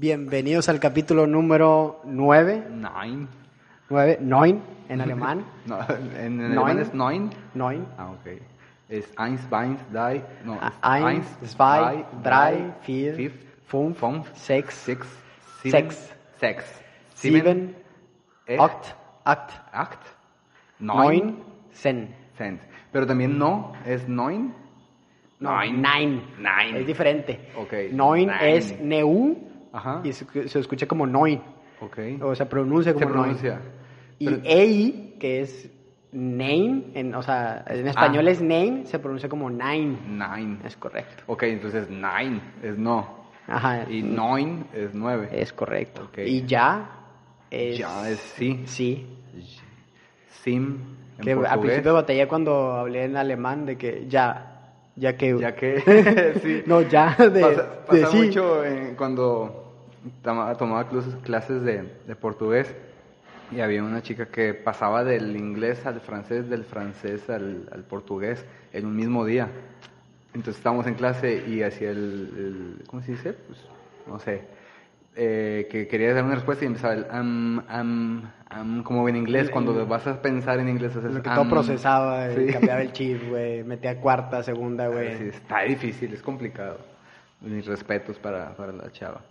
Bienvenidos al capítulo número 9. Nine. 9, neun en alemán. No, en, alemán es neun. Neun. Ah, ok. Es eins, zwei, drei. No, es Eins, zwei, drei, vier, fünf, fünf, fünf, sechs, six, sechs, sechs, sieben, echt, acht, acht, acht, neun, zehn. cent. Pero también no es neun. No, Nein. nine. Nine. Es diferente. Ok, Neun nine. es neu Ajá. y se, se escucha como neun. Ok. O se pronuncia como Se pronuncia. neun. Y Pero- ei, que es name, en, o sea, en español Ah. es name, se pronuncia como nine. Nine. Es correcto. Ok, entonces nine es no. Ajá. Y neun es nueve. Es correcto. Ok. Y ya es... Ya es sí. Sí. Sim. En Que al portugués. principio batallé cuando hablé en alemán de que ya, ya que... Ya que sí. No, ya de, pasa, de pasa sí. mucho eh, cuando toma- tomaba clases, clases de, de portugués y había una chica que pasaba del inglés al francés, del francés al, al portugués en un mismo día. Entonces estábamos en clase y hacía el, el- ¿cómo se dice? Pues, no sé, eh, que quería dar una respuesta y empezaba el am, am, am, como en inglés, cuando vas a pensar en inglés haces Lo que am. todo procesaba, eh, Sí. cambiaba el chip, güey, metía cuarta, segunda, Sí, güey. está difícil, es complicado. Mis respetos para, para la chava.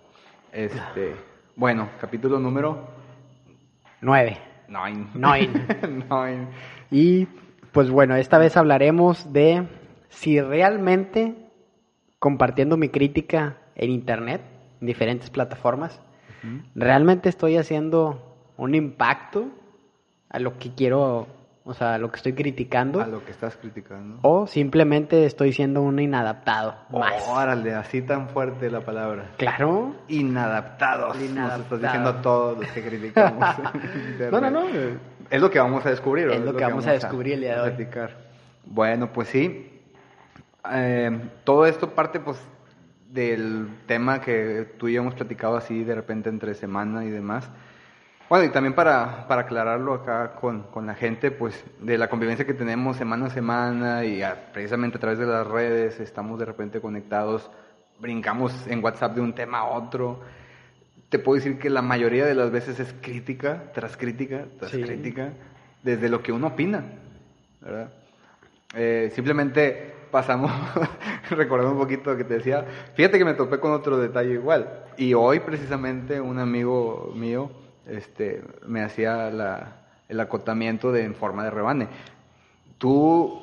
Este, bueno, capítulo número Nueve. 9. Nine. Y pues bueno, esta vez hablaremos de si realmente compartiendo mi crítica en internet, diferentes plataformas, realmente estoy haciendo un impacto a lo que quiero, o sea, a lo que estoy criticando, A lo que estás criticando. o simplemente estoy siendo un inadaptado más. Órale, así tan fuerte la palabra. Claro. Inadaptados. Inadaptados. estás diciendo a todos los que criticamos. No, no, no. Es lo que vamos a descubrir. ¿o? Es lo que vamos a descubrir el día de hoy. platicar. Bueno, pues sí. Eh, todo esto parte pues del tema que tú y yo hemos platicado así de repente entre semana y demás. Bueno, y también para, para aclararlo acá con, con la gente, pues de la convivencia que tenemos semana a semana y a- precisamente a través de las redes, estamos de repente conectados, brincamos en WhatsApp de un tema a otro. Te puedo decir que la mayoría de las veces es crítica, tras crítica, tras Sí. crítica, desde lo que uno opina, ¿verdad? Eh, simplemente pasamos, recordando un poquito lo que te decía, fíjate que me topé con otro detalle igual. Y hoy precisamente un amigo mío este, me hacía la- el acotamiento de, en forma de rebane. Tú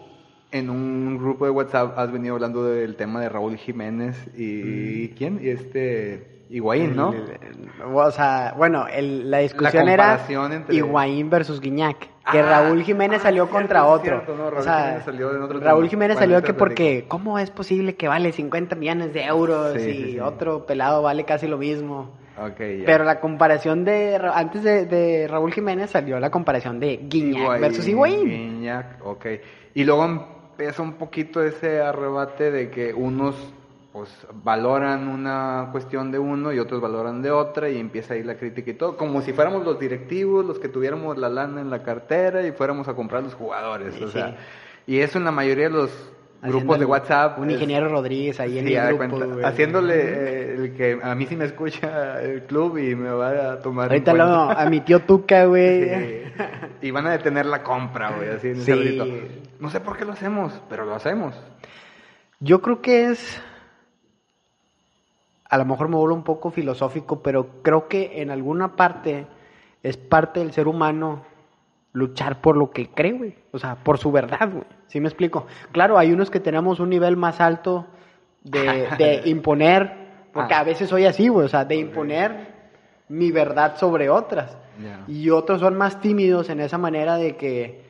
en un grupo de WhatsApp has venido hablando del tema de Raúl Jiménez y ¿quién? Y este Higuaín, ¿no? El- el- o sea, bueno, el- la discusión La era entre- Higuaín versus Guiñac. Que Ah, Raúl Jiménez ah, salió cierto, contra otro. cierto, no, O Raúl sea, Jiménez salió en otro Raúl tema. Jiménez Bueno, salió ahorita que porque, ¿cómo es posible que vale 50 millones de euros Sí, y sí, sí. otro pelado vale casi lo mismo? Pero la comparación de, antes de, de Raúl Jiménez salió la comparación de Guiñac Higuaín, versus Higuaín. Guiñac, ok. Y luego empieza un poquito ese arrebate de que unos pues valoran una cuestión de uno y otros valoran de otra y empieza ahí la crítica y todo, como si fuéramos los directivos, los que tuviéramos la lana en la cartera y fuéramos a comprar los jugadores, Sí, o sí. sea, y eso en la mayoría de los grupos de WhatsApp. Un es- ingeniero Rodríguez ahí en Sí, el grupo. cuenta, haciéndole eh, el que a mí sí me escucha el club y me va a tomar Ahorita lo, a mi tío Tuca, güey. Sí. Y van a detener la compra, güey, así en Sí. No sé por qué lo hacemos, pero lo hacemos. Yo creo que es. A lo mejor me vuelvo un poco filosófico, pero creo que en alguna parte es parte del ser humano luchar por lo que cree, güey. O sea, por su verdad, güey. ¿Sí me explico? Claro, hay unos que tenemos un nivel más alto de, de imponer, porque Ah. a veces soy así, güey. O sea, de imponer mi verdad sobre otras. Y otros son más tímidos en esa manera de que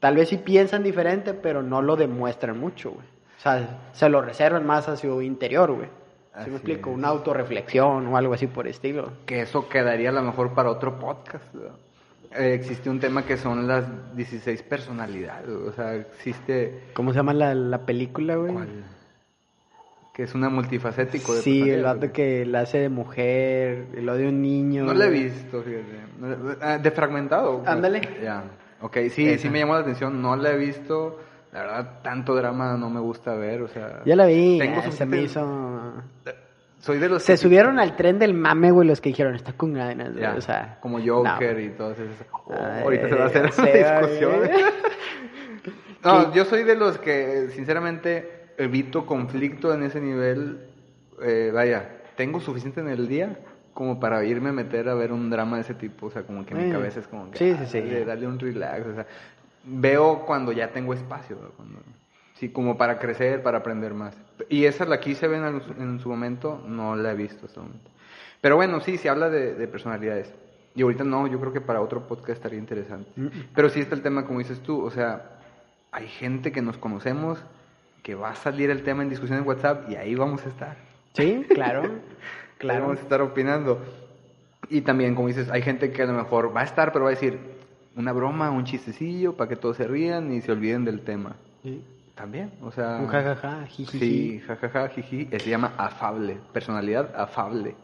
tal vez sí piensan diferente, pero no lo demuestran mucho, güey. O sea, se lo reservan más a su interior, güey. ¿Sí Así me explico? es. Una autorreflexión o algo así por estilo. Que eso quedaría a lo mejor para otro podcast. ¿verdad? Eh, existe un tema que son las 16 personalidades. O sea, existe. ¿Cómo se llama la, la película, güey? ¿cuál? Que es una multifacético de Sí, el vato que la hace de mujer, y lo de un niño. No lo he visto, fíjate. No- ah, De fragmentado. Ándale. Ya. Ok, sí, Esa. sí me llamó la atención. No la he visto. La verdad, tanto drama no me gusta ver. O sea, Ya la vi, Tengo ya se me hizo... soy de los Se que- subieron al tren del mame, güey, los que dijeron, está con ganas, güey", Ya, o sea. como Joker no. y todos esos. Oh, Ay, ahorita se va a hacer una discusión. no, yo soy de los que, sinceramente, evito conflicto en ese nivel. Eh, vaya, tengo suficiente en el día como para irme a meter a ver un drama de ese tipo. O sea, como que mi Mm. cabeza es como que. Sí, sí, sí. Dale, dale un relax. O sea, veo cuando ya tengo espacio. Cuando- sí, como para crecer, para aprender más. Y esa la quise ver en, en su momento, no la he visto hasta el momento. Pero bueno, sí, se habla de, de personalidades. Y ahorita no, yo creo que para otro podcast estaría interesante. Mm. Pero sí está el tema, como dices tú, o sea, hay gente que nos conocemos, que va a salir el tema en discusión en WhatsApp y ahí vamos a estar. Sí, claro. Ahí Claro. vamos a estar opinando. Y también, como dices, hay gente que a lo mejor va a estar, pero va a decir una broma, un chistecillo, para que todos se rían y se olviden del tema. Sí. También, o sea... Un jajaja, jijiji. Sí, jajaja, jiji. Se llama afable, personalidad afable.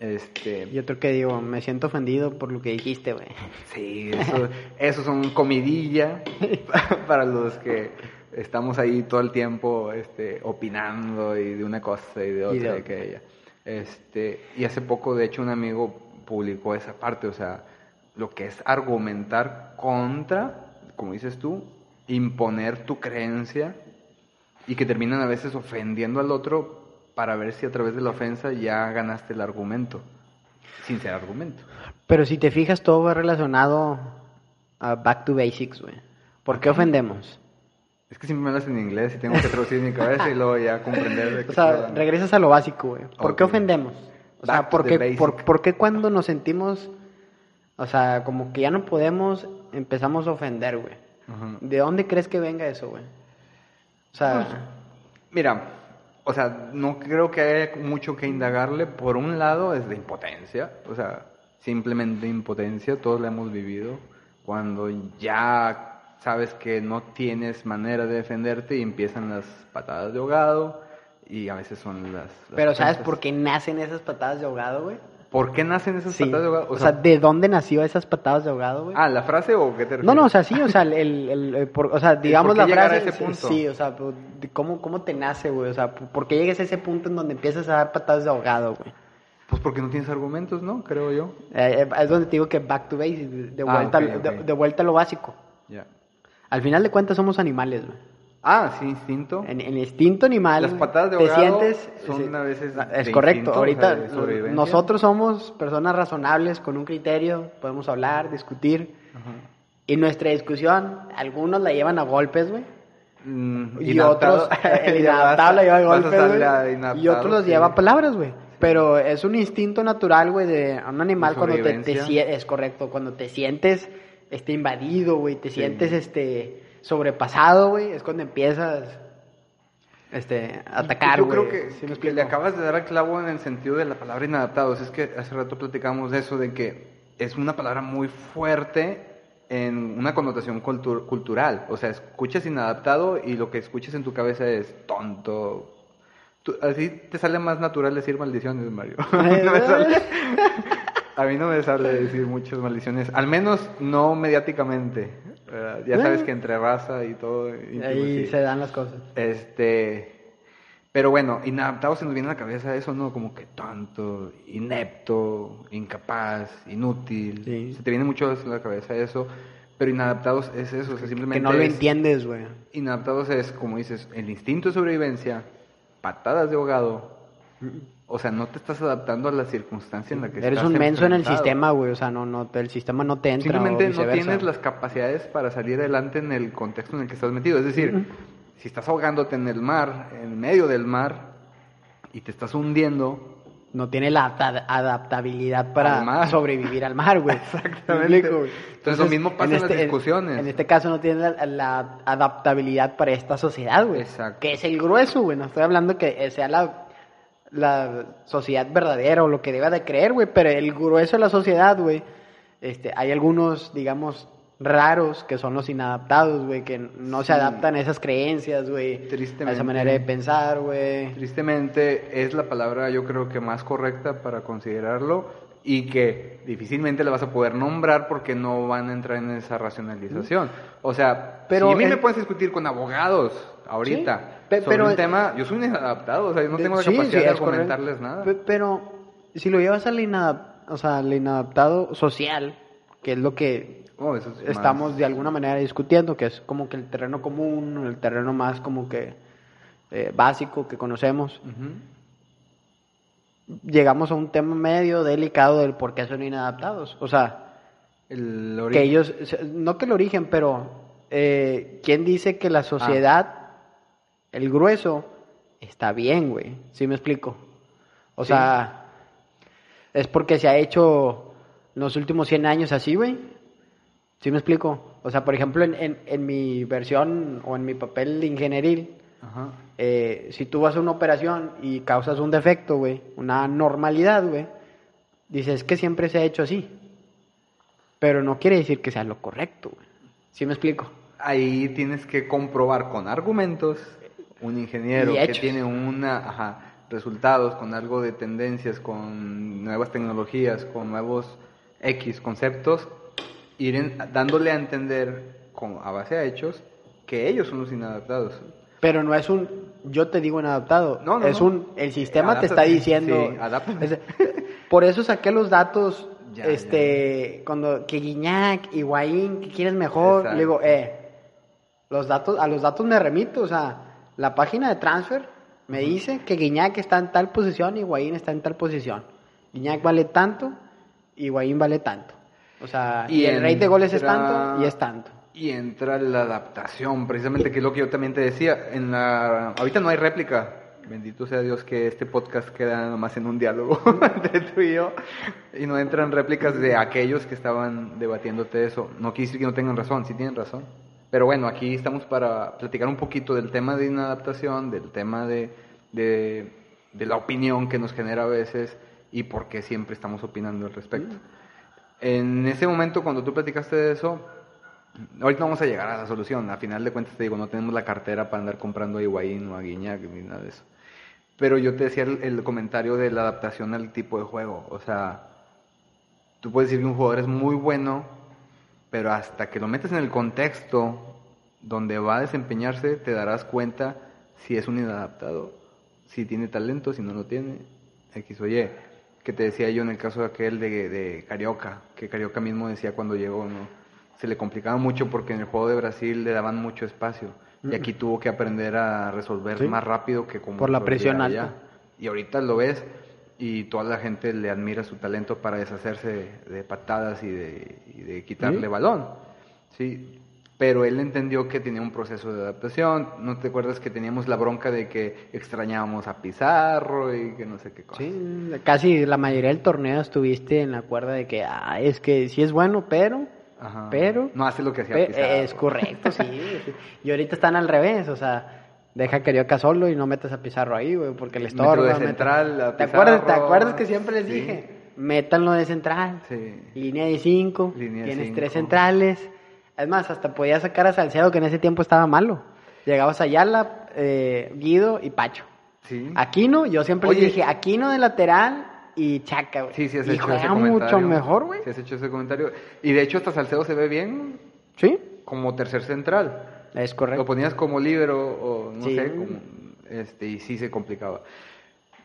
Este... Y otro que digo, me siento ofendido por lo que dijiste, güey. Sí, eso, eso son comidilla para los que estamos ahí todo el tiempo este, opinando y de una cosa y de otra Y de otra. aquella. Este, y hace poco, de hecho, un amigo publicó esa parte, o sea, lo que es argumentar contra, como dices tú, imponer tu creencia y que terminan a veces ofendiendo al otro para ver si a través de la ofensa ya ganaste el argumento, sin ser argumento. Pero si te fijas, todo va relacionado a back to basics, güey. ¿Por qué ofendemos? Es que siempre me hablas en inglés y tengo que traducir en mi cabeza y luego ya comprender de qué O sea, regresas a lo básico, güey. ¿Por qué Ok. ofendemos? O sea, Back to ¿por the qué, basic. por, por qué cuando nos sentimos, o sea, como que ya no podemos, empezamos a ofender, güey? Ajá. ¿De dónde crees que venga eso, güey? O sea, Mira, o sea, no creo que haya mucho que indagarle. Por un lado es de impotencia, o sea, simplemente impotencia, todos la hemos vivido. Cuando ya sabes que no tienes manera de defenderte y empiezan las patadas de ahogado y a veces son las... las pero ¿sabes por qué nacen esas patadas de ahogado, güey? ¿Por qué nacen esas Sí. patadas de ahogado? O sea, ¿de dónde nació esas patadas de ahogado, güey? ah, ¿la frase o qué te No, no, o refieres? sea, sí, o sea, el, el, el- el por- o sea, digamos por qué la llegar a frase, ese punto? sí, o sea, ¿cómo, cómo te nace, güey? O sea, ¿por qué llegas a ese punto en donde empiezas a dar patadas de ahogado, güey? Pues porque no tienes argumentos, ¿no? Creo yo. Eh, eh, es donde te digo que back to basics, de, Ah, vuelta, de vuelta a lo básico. Ya. Al final de cuentas somos animales, güey. Ah, sí, instinto. En, en instinto animal. Las patadas de te sientes. son a veces Es de correcto. instinto, Ahorita o sea, nosotros somos personas razonables con un criterio. Podemos hablar, discutir. Ajá. Y nuestra discusión, algunos la llevan a golpes, güey. Mm, Y otros, el inadaptable a- lleva a golpes, Y otros los sí. lleva a palabras, güey. Pero es un instinto natural, güey, de un animal cuando te, te es correcto, cuando te sientes este invadido, güey, te Sí. sientes este sobrepasado, güey, es cuando empiezas este a atacar, Yo creo que, ¿Sí que le acabas de dar al clavo en el sentido de la palabra inadaptados. Es que hace rato platicamos de eso, de que es una palabra muy fuerte en una connotación cultu- cultural. O sea, escuchas inadaptado y lo que escuchas en tu cabeza es tonto. Tú- así te sale más natural decir maldiciones, Mario. No me sale, a mí no me sale decir muchas maldiciones, al menos no mediáticamente. ¿Verdad? Ya sabes que entre raza y todo. íntimo, Ahí sí. se dan las cosas. Este, pero bueno, inadaptado se nos viene a la cabeza eso, ¿no? Como que tonto, inepto, incapaz, inútil. Sí. Se te viene mucho a la cabeza eso, pero inadaptados es eso, o sea, simplemente Que no lo es- entiendes, güey. Inadaptados es, como dices, el instinto de sobrevivencia, patadas de ahogado. O sea, no te estás adaptando a la circunstancia en la que Eres estás un menso en el sistema, güey, o sea, no no el sistema no te entra Simplemente o no tienes las capacidades para salir adelante en el contexto en el que estás metido. Es decir, si estás ahogándote en el mar, en medio del mar, y te estás hundiendo, no tiene la adapta- adaptabilidad para Al sobrevivir al mar, güey. Exactamente. ¿Me explico, güey? Entonces, lo mismo pasa en las discusiones. En, este caso no tiene la, la adaptabilidad para esta sociedad, güey. Exacto. Que es el grueso, güey. No estoy hablando que sea la, la sociedad verdadera o lo que deba de creer, güey. Pero el grueso de la sociedad, güey. Este, hay algunos, digamos, raros que son los inadaptados, güey. Que no se adaptan a esas creencias, güey. A esa manera de pensar, güey. tristemente es la palabra yo creo que más correcta para considerarlo y que difícilmente la vas a poder nombrar porque no van a entrar en esa racionalización. O sea, Pero si a mí el- me puedes discutir con abogados, ahorita. Sí, pe- Sobre pero- un tema, yo soy un inadaptado, o sea, yo no tengo la Sí, capacidad sí, de es correcto. argumentarles nada. Pe- Pero si lo llevas al, inadap- o sea, al inadaptado social, que es lo que Oh, más- estamos de alguna manera discutiendo, que es como que el terreno común, el terreno más como que eh, básico que conocemos, llegamos a un tema medio delicado del por qué son inadaptados. O sea, El que ellos, no que el origen, pero eh, ¿quién dice que la sociedad, el grueso, está bien, güey? ¿Sí me explico? O Sí. sea, es porque se ha hecho los últimos 100 años así, güey. ¿Sí me explico? O sea, por ejemplo, en, en, en mi versión o en mi papel ingenieril, Ajá. eh, si tú vas a una operación y causas un defecto, güey, una normalidad, güey, dices que siempre se ha hecho así. Pero no quiere decir que sea lo correcto, güey. ¿Sí me explico? Ahí tienes que comprobar con argumentos un ingeniero que tiene una ajá, resultados con algo de tendencias, con nuevas tecnologías, con nuevos X conceptos, ir en- dándole a entender con, a base de hechos que ellos son los inadaptados. Pero no es un, yo te digo inadaptado. No, no, es no. un, el sistema te está diciendo. Sí, adáptate. Por eso saqué los datos, Ya, este, cuando, que Guiñac, Higuaín, que quieres mejor, Exacto. le digo, eh, los datos, a los datos me remito, o sea, la página de transfer me dice que Guiñac está en tal posición, Higuaín está en tal posición. Guiñac vale tanto, Higuaín vale tanto. O sea, y, el rate de goles es tanto y es tanto. Y entra la adaptación, precisamente, que es lo que yo también te decía. En la... Ahorita no hay réplica. Bendito sea Dios que este podcast queda nomás en un diálogo entre tú y yo. Y no entran réplicas de aquellos que estaban debatiéndote eso. No quiere decir que no tengan razón, sí tienen razón. Pero bueno, aquí estamos para platicar un poquito del tema de inadaptación, del tema de, de, de la opinión que nos genera a veces y por qué siempre estamos opinando al respecto. En ese momento, cuando tú platicaste de eso, ahorita vamos a llegar a la solución. A final de cuentas, te digo, no tenemos la cartera para andar comprando a Higuaín o a Guiñac ni nada de eso. Pero yo te decía el, el comentario de la adaptación al tipo de juego. O sea, tú puedes decir que un jugador es muy bueno, pero hasta que lo metes en el contexto donde va a desempeñarse, te darás cuenta si es un inadaptado, si tiene talento, si no lo tiene, X o Y. Que te decía yo en el caso de aquel de, de Carioca, que Carioca mismo decía cuando llegó, ¿no? Se le complicaba mucho porque en el juego de Brasil le daban mucho espacio. Y aquí tuvo que aprender a resolver Sí. más rápido que como Por la presión alta. allá. Y ahorita lo ves y toda la gente le admira su talento para deshacerse de patadas y de, y de quitarle Sí. balón. Sí, pero él entendió que tenía un proceso de adaptación. ¿No te acuerdas que teníamos la bronca de que extrañábamos a Pizarro y que no sé qué cosa? Sí, casi la mayoría del torneo estuviste en la cuerda de que, ah, es que sí es bueno, pero, Ajá. pero... No hace lo que hacía Pizarro. Es correcto, sí. Y ahorita están al revés, o sea, deja a Carioca solo y no metas a Pizarro ahí, güey, porque le estorba. de central a ¿Te acuerdas, ¿Te acuerdas que siempre les Sí. dije? Métanlo de central. Sí. Línea de cinco, Línea de tienes cinco. tres centrales. Es más, hasta podías sacar a Salcedo, que en ese tiempo estaba malo. Llegabas a Ayala, eh, Guido y Pacho. Sí. Aquino, yo siempre Oye. le dije, Aquino de lateral y Chaca, güey. Sí, sí has y hecho ese comentario. mucho mejor, güey. Sí has hecho ese comentario. Y de hecho hasta Salcedo se ve bien Sí, como tercer central. Es Lo correcto. ponías como libero o no Sí. sé, como, este, y sí se complicaba.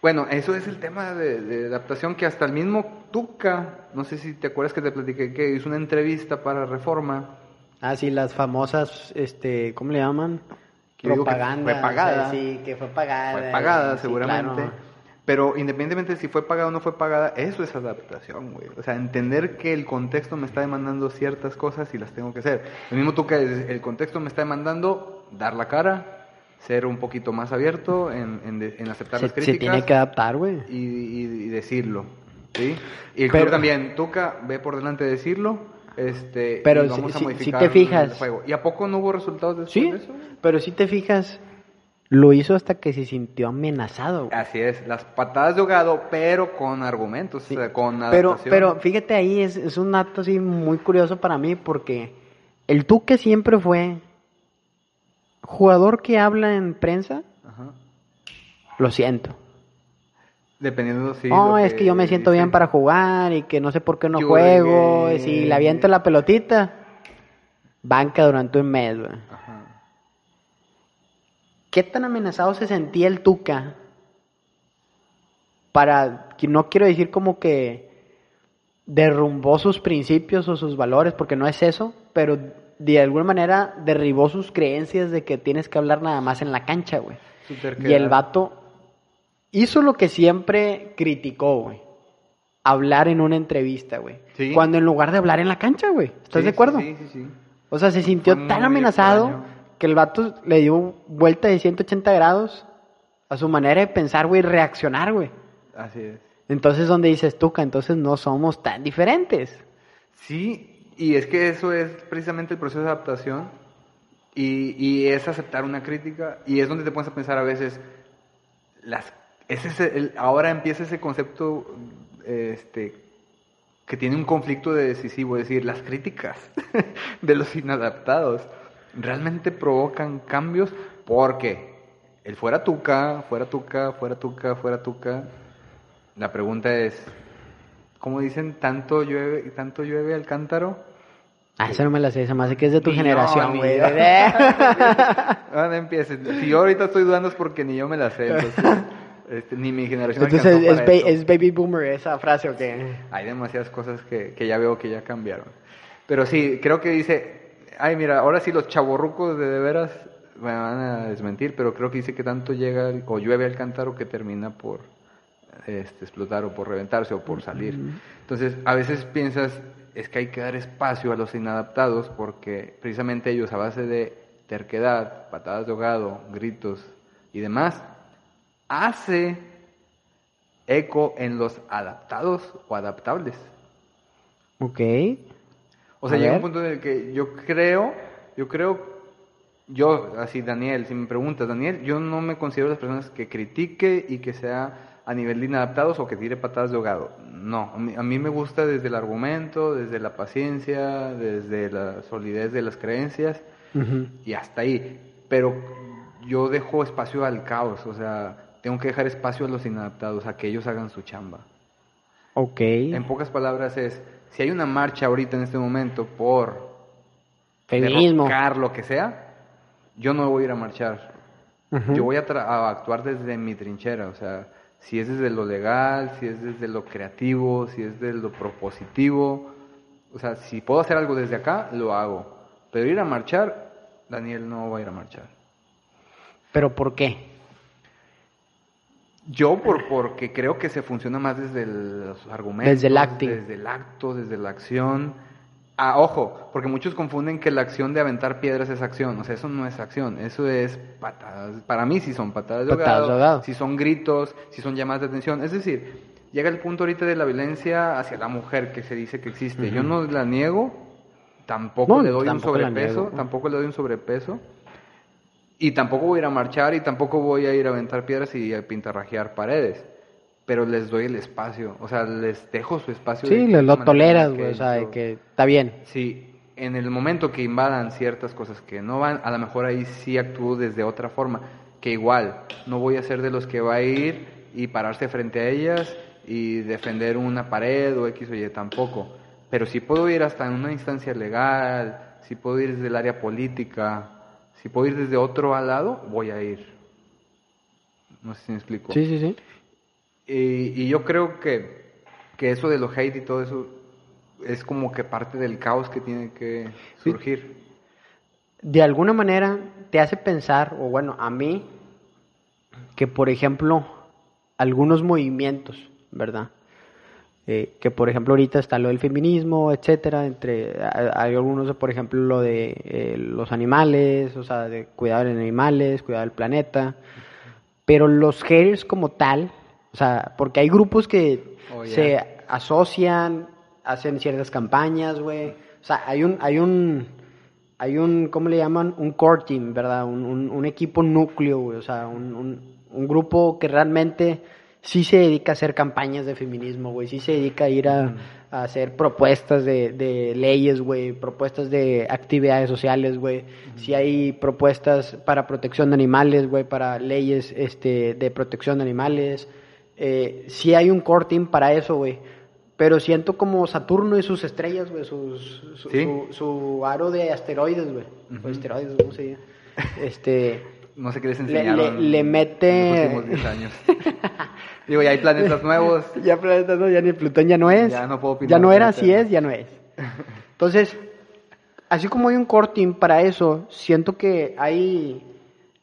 Bueno, eso es el tema de, de adaptación que hasta el mismo Tuca, no sé si te acuerdas que te platiqué que hizo una entrevista para Reforma. Ah, sí, las famosas, este, ¿cómo le llaman? Que Propaganda. fue pagada. o sea, sí, que fue pagada. Fue pagada sí, seguramente. claro. Pero independientemente de si fue pagada o no fue pagada, eso es adaptación, güey. O sea, entender que el contexto me está demandando ciertas cosas y las tengo que hacer. El mismo Tuca, es- el contexto me está demandando dar la cara, ser un poquito más abierto en, en en aceptar Se, las se críticas. tiene que adaptar, güey. y, y- y decirlo, ¿sí? Y el Pero- club también, Tuca, ve por delante de decirlo, este, Pero y si- vamos a si- si modificar te fijas- el juego. ¿Y a poco no hubo resultados después Sí, de eso? pero si te fijas, lo hizo hasta que se sintió amenazado. Así es, las patadas de ahogado, pero con argumentos, o sea, con Pero, adaptación. pero fíjate ahí, es, es un dato así muy curioso para mí porque el Tuque siempre fue jugador que habla en prensa, Ajá. lo siento. Dependiendo, sí. no, es que yo me siento bien para jugar y que no sé por qué no Yo juego. llegué- Si le aviento la pelotita, banca durante un mes, güey. Ajá. ¿Qué tan amenazado se sentía el Tuca? Para, que no quiero decir como que derrumbó sus principios o sus valores, porque no es eso, pero de alguna manera derribó sus creencias de que tienes que hablar nada más en la cancha, güey. Y el vato hizo lo que siempre criticó, güey. Hablar en una entrevista, güey. Sí. Cuando en lugar de hablar en la cancha, güey. ¿Estás Sí, de acuerdo? Sí, sí, sí. O sea, se sintió tan amenazado extraño. Que el vato le dio vuelta de 180 grados a su manera de pensar, güey, y reaccionar, güey. Así es. Entonces, donde dices, Tuca, entonces no somos tan diferentes. Sí, y es que eso es precisamente el proceso de adaptación y, y es aceptar una crítica y es donde te pones a pensar a veces, las, es ese- el- ahora empieza ese concepto este, que tiene un conflicto de decisivo, es decir, las críticas de los inadaptados realmente provocan cambios porque el fuera tuca, fuera tuca, fuera tuca, fuera tuca, la pregunta es, como dicen, tanto llueve, tanto llueve al cántaro. Ah, eso no me la sé, me hace que es de tu Ni generación, güey. ni yo. Ah, no empieces. Si yo ahorita estoy dudando es porque ni yo me la sé. Entonces, este, ni mi generación Entonces, es, para ba- es baby boomer esa frase, ¿o qué? Hay demasiadas cosas que, que ya veo que ya cambiaron. Pero sí, creo que dice, ay, mira, ahora sí los chavorrucos de de veras me van a desmentir, pero creo que dice que tanto llega o llueve al cántaro que termina por este, explotar o por reventarse o por salir. Entonces, a veces piensas, es que hay que dar espacio a los inadaptados porque precisamente ellos a base de terquedad, patadas de ahogado, gritos y demás, hace eco en los adaptados o adaptables. Ok. O sea, llega un punto en el que yo creo, yo creo, yo, así Daniel, si me preguntas, Daniel, yo no me considero las personas que critique y que sea a nivel de inadaptados o que tire patadas de ahogado. No, a mí, a mí me gusta desde el argumento, desde la paciencia, desde la solidez de las creencias y hasta ahí. Pero yo dejo espacio al caos, o sea, tengo que dejar espacio a los inadaptados, a que ellos hagan su chamba. Ok. En pocas palabras es, si hay una marcha ahorita en este momento por Feminismo. derrocar lo que sea, yo no voy a ir a marchar. Yo voy a, tra- a actuar desde mi trinchera, o sea, si es desde lo legal, si es desde lo creativo, si es desde lo propositivo, o sea, si puedo hacer algo desde acá, lo hago. Pero ir a marchar, Daniel no va a ir a marchar. ¿Pero por qué? Yo por, porque creo que se funciona más desde el- los argumentos. Desde el acting. Desde el acto, desde la acción. Ah, ojo, porque muchos confunden que la acción de aventar piedras es acción. O sea, eso no es acción, eso es patadas. Para mí sí son patadas de ahogado, si son gritos, si son llamadas de atención. Es decir, llega el punto ahorita de la violencia hacia la mujer que se dice que existe. Yo no la niego, tampoco No, le doy un tampoco sobrepeso, niego. tampoco le doy un sobrepeso. Y tampoco voy a ir a marchar y tampoco voy a ir a aventar piedras y a pintarrajear paredes. Pero les doy el espacio, o sea, les dejo su espacio. Sí, que lo, toleras, güey. O sea, de que está bien. Sí, en el momento que invadan ciertas cosas que no van, a lo mejor ahí sí actúo desde otra forma. Que igual, no voy a ser de los que va a ir y pararse frente a ellas y defender una pared o X o Y tampoco. Pero sí puedo ir hasta en una instancia legal, si puedo ir desde el área política, si puedo ir desde otro lado, voy a ir. No sé si me explico. Sí, sí, sí. Y, y yo creo que, que eso de los hate y todo eso es como que parte del caos que tiene que Sí. surgir. de alguna manera te hace pensar, o bueno, a mí, que por ejemplo, algunos movimientos, ¿verdad? Eh, que por ejemplo ahorita está lo del feminismo, etcétera, entre hay algunos, por ejemplo, lo de eh, los animales, o sea, de cuidar de animales, cuidar del planeta, pero los haters como tal, o sea, porque hay grupos que Oh, se asocian, hacen ciertas campañas, güey, o sea, hay un, hay un, hay un, ¿cómo le llaman? Un core team, ¿verdad? Un, un- un equipo núcleo, güey, o sea, un, un- un grupo que realmente sí se dedica a hacer campañas de feminismo, güey, sí se dedica a ir a, a hacer propuestas de, de leyes, güey, propuestas de actividades sociales, güey, sí hay propuestas para protección de animales, güey, para leyes este, de protección de animales, eh, sí hay un core team para eso, güey. Pero siento como Saturno y sus estrellas, güey, sus, su, Sí. su, su aro de asteroides, güey. O asteroides, ¿cómo se dice? Este, no sé qué les Le- enseñaron le- le mete- en los últimos 10 años. Digo, ya hay planetas nuevos. Ya, Planeta no, ya ni Plutón ya no es. Ya no puedo Ya no era, así es, ya no es. Entonces, así como hay un corting para eso, siento que hay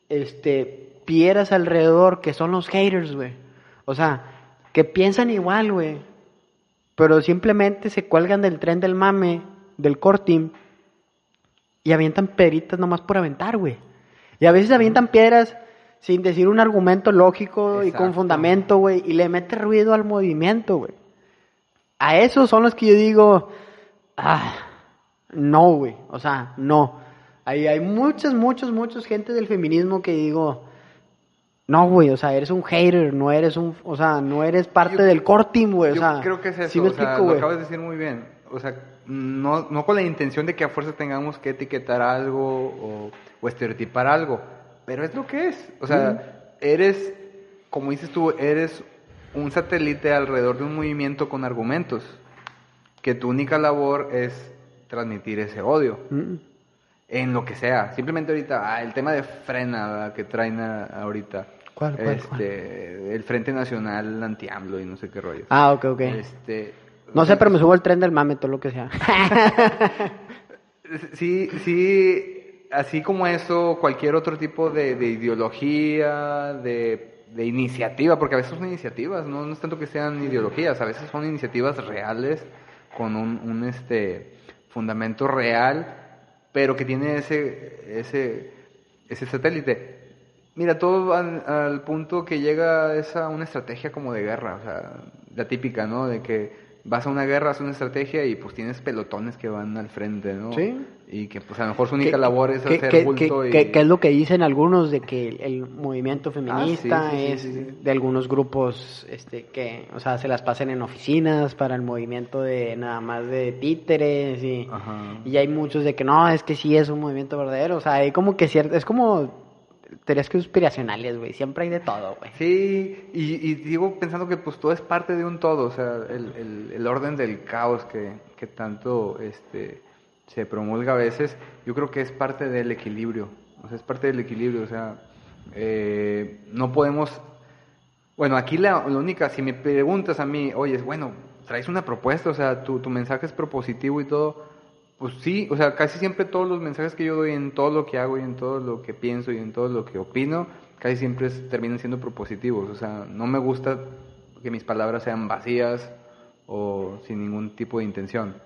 este piedras alrededor que son los haters, güey. O sea, que piensan igual, güey. Pero simplemente se cuelgan del tren del mame, del corting, y avientan piedritas nomás por aventar, güey. Y a veces avientan piedras sin decir un argumento lógico y con fundamento, güey, y le mete ruido al movimiento, güey. A esos son los que yo digo, ah, no, güey, o sea, no. Hay, hay muchas, muchos, muchos gente del feminismo que digo, no, güey, o sea, eres un hater, no eres un, o sea, no eres parte Yo- del core team, güey, o Yo sea. creo que es eso, sí me o sea, explico, lo acabas de decir muy bien. O sea, no, no con la intención de que a fuerza tengamos que etiquetar algo o, o estereotipar algo, pero es lo que es. O sea, eres, como dices tú, eres un satélite alrededor de un movimiento con argumentos, que tu única labor es transmitir ese odio. Mm. En lo que sea. Simplemente ahorita, ah, el tema de frena que traen a- ahorita. ¿Cuál, cuál, este, El Frente Nacional Anti-AMLO y no sé qué rollo. Ah, ok, ok. Este, No sé, pero me subo al tren del mame, todo lo que sea. Sí, sí, así como eso, cualquier otro tipo de, de ideología, de, de iniciativa, porque a veces son iniciativas, ¿no? no es tanto que sean ideologías, a veces son iniciativas reales con un, un, este fundamento real, pero que tiene ese, ese, ese satélite. Mira, todo va al, punto que llega esa una estrategia como de guerra, o sea, la típica, ¿no? De que vas a una guerra, haces una estrategia y pues tienes pelotones que van al frente, ¿no? Sí. Y que pues a lo mejor su única ¿Qué- labor es hacer bulto qué- y... qué- qué es lo que dicen algunos de que el, movimiento feminista Ah, sí, sí, sí, es sí. de algunos grupos este que o sea se las pasan en oficinas para el movimiento de nada más de títeres y, Ajá. y hay muchos de que no es que sí es un movimiento verdadero o sea hay como que cierto es como teorías conspiracionales güey. Siempre hay de todo güey. Sí, y, y digo pensando que pues todo es parte de un todo, o sea, el, el, el orden del caos que, que tanto este, se promulga a veces, yo creo que es parte del equilibrio, o sea, es parte del equilibrio, o sea, eh, no podemos, bueno, aquí la, la única, si me preguntas a mí, oye, bueno, traes una propuesta, o sea, tu, tu mensaje es propositivo y todo, pues sí, o sea, casi siempre todos los mensajes que yo doy en todo lo que hago y en todo lo que pienso y en todo lo que opino, casi siempre terminan siendo propositivos. O sea, no me gusta que mis palabras sean vacías o sin ningún tipo de intención.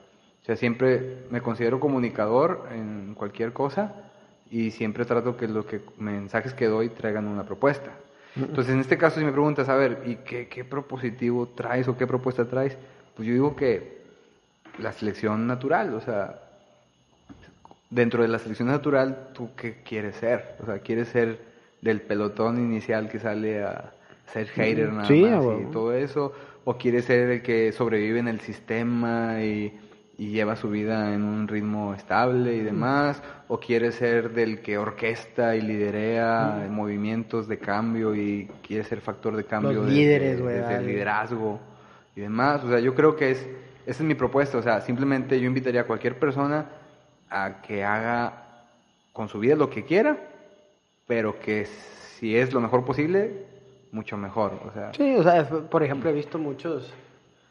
O sea, siempre me considero comunicador en cualquier cosa y siempre trato que los que, mensajes que doy traigan una propuesta. Entonces, en este caso, si me preguntas, a ver, ¿y qué, qué propositivo traes o qué propuesta traes? Pues yo digo que la selección natural, o sea, dentro de la selección natural, ¿tú qué quieres ser? O sea, ¿quieres ser del pelotón inicial que sale a ser hater nada Sí, más y todo eso? ¿O quieres ser el que sobrevive en el sistema y, y lleva su vida en un ritmo estable y demás? ¿O quieres ser del que orquesta y liderea movimientos de cambio y quiere ser factor de cambio Los desde- líderes, güey, desde el liderazgo y demás? O sea, yo creo que es, esa es mi propuesta. O sea, simplemente yo invitaría a cualquier persona a que haga con su vida lo que quiera, pero que si es lo mejor posible, mucho mejor. O sea, Sí, o sea, por ejemplo, he visto muchos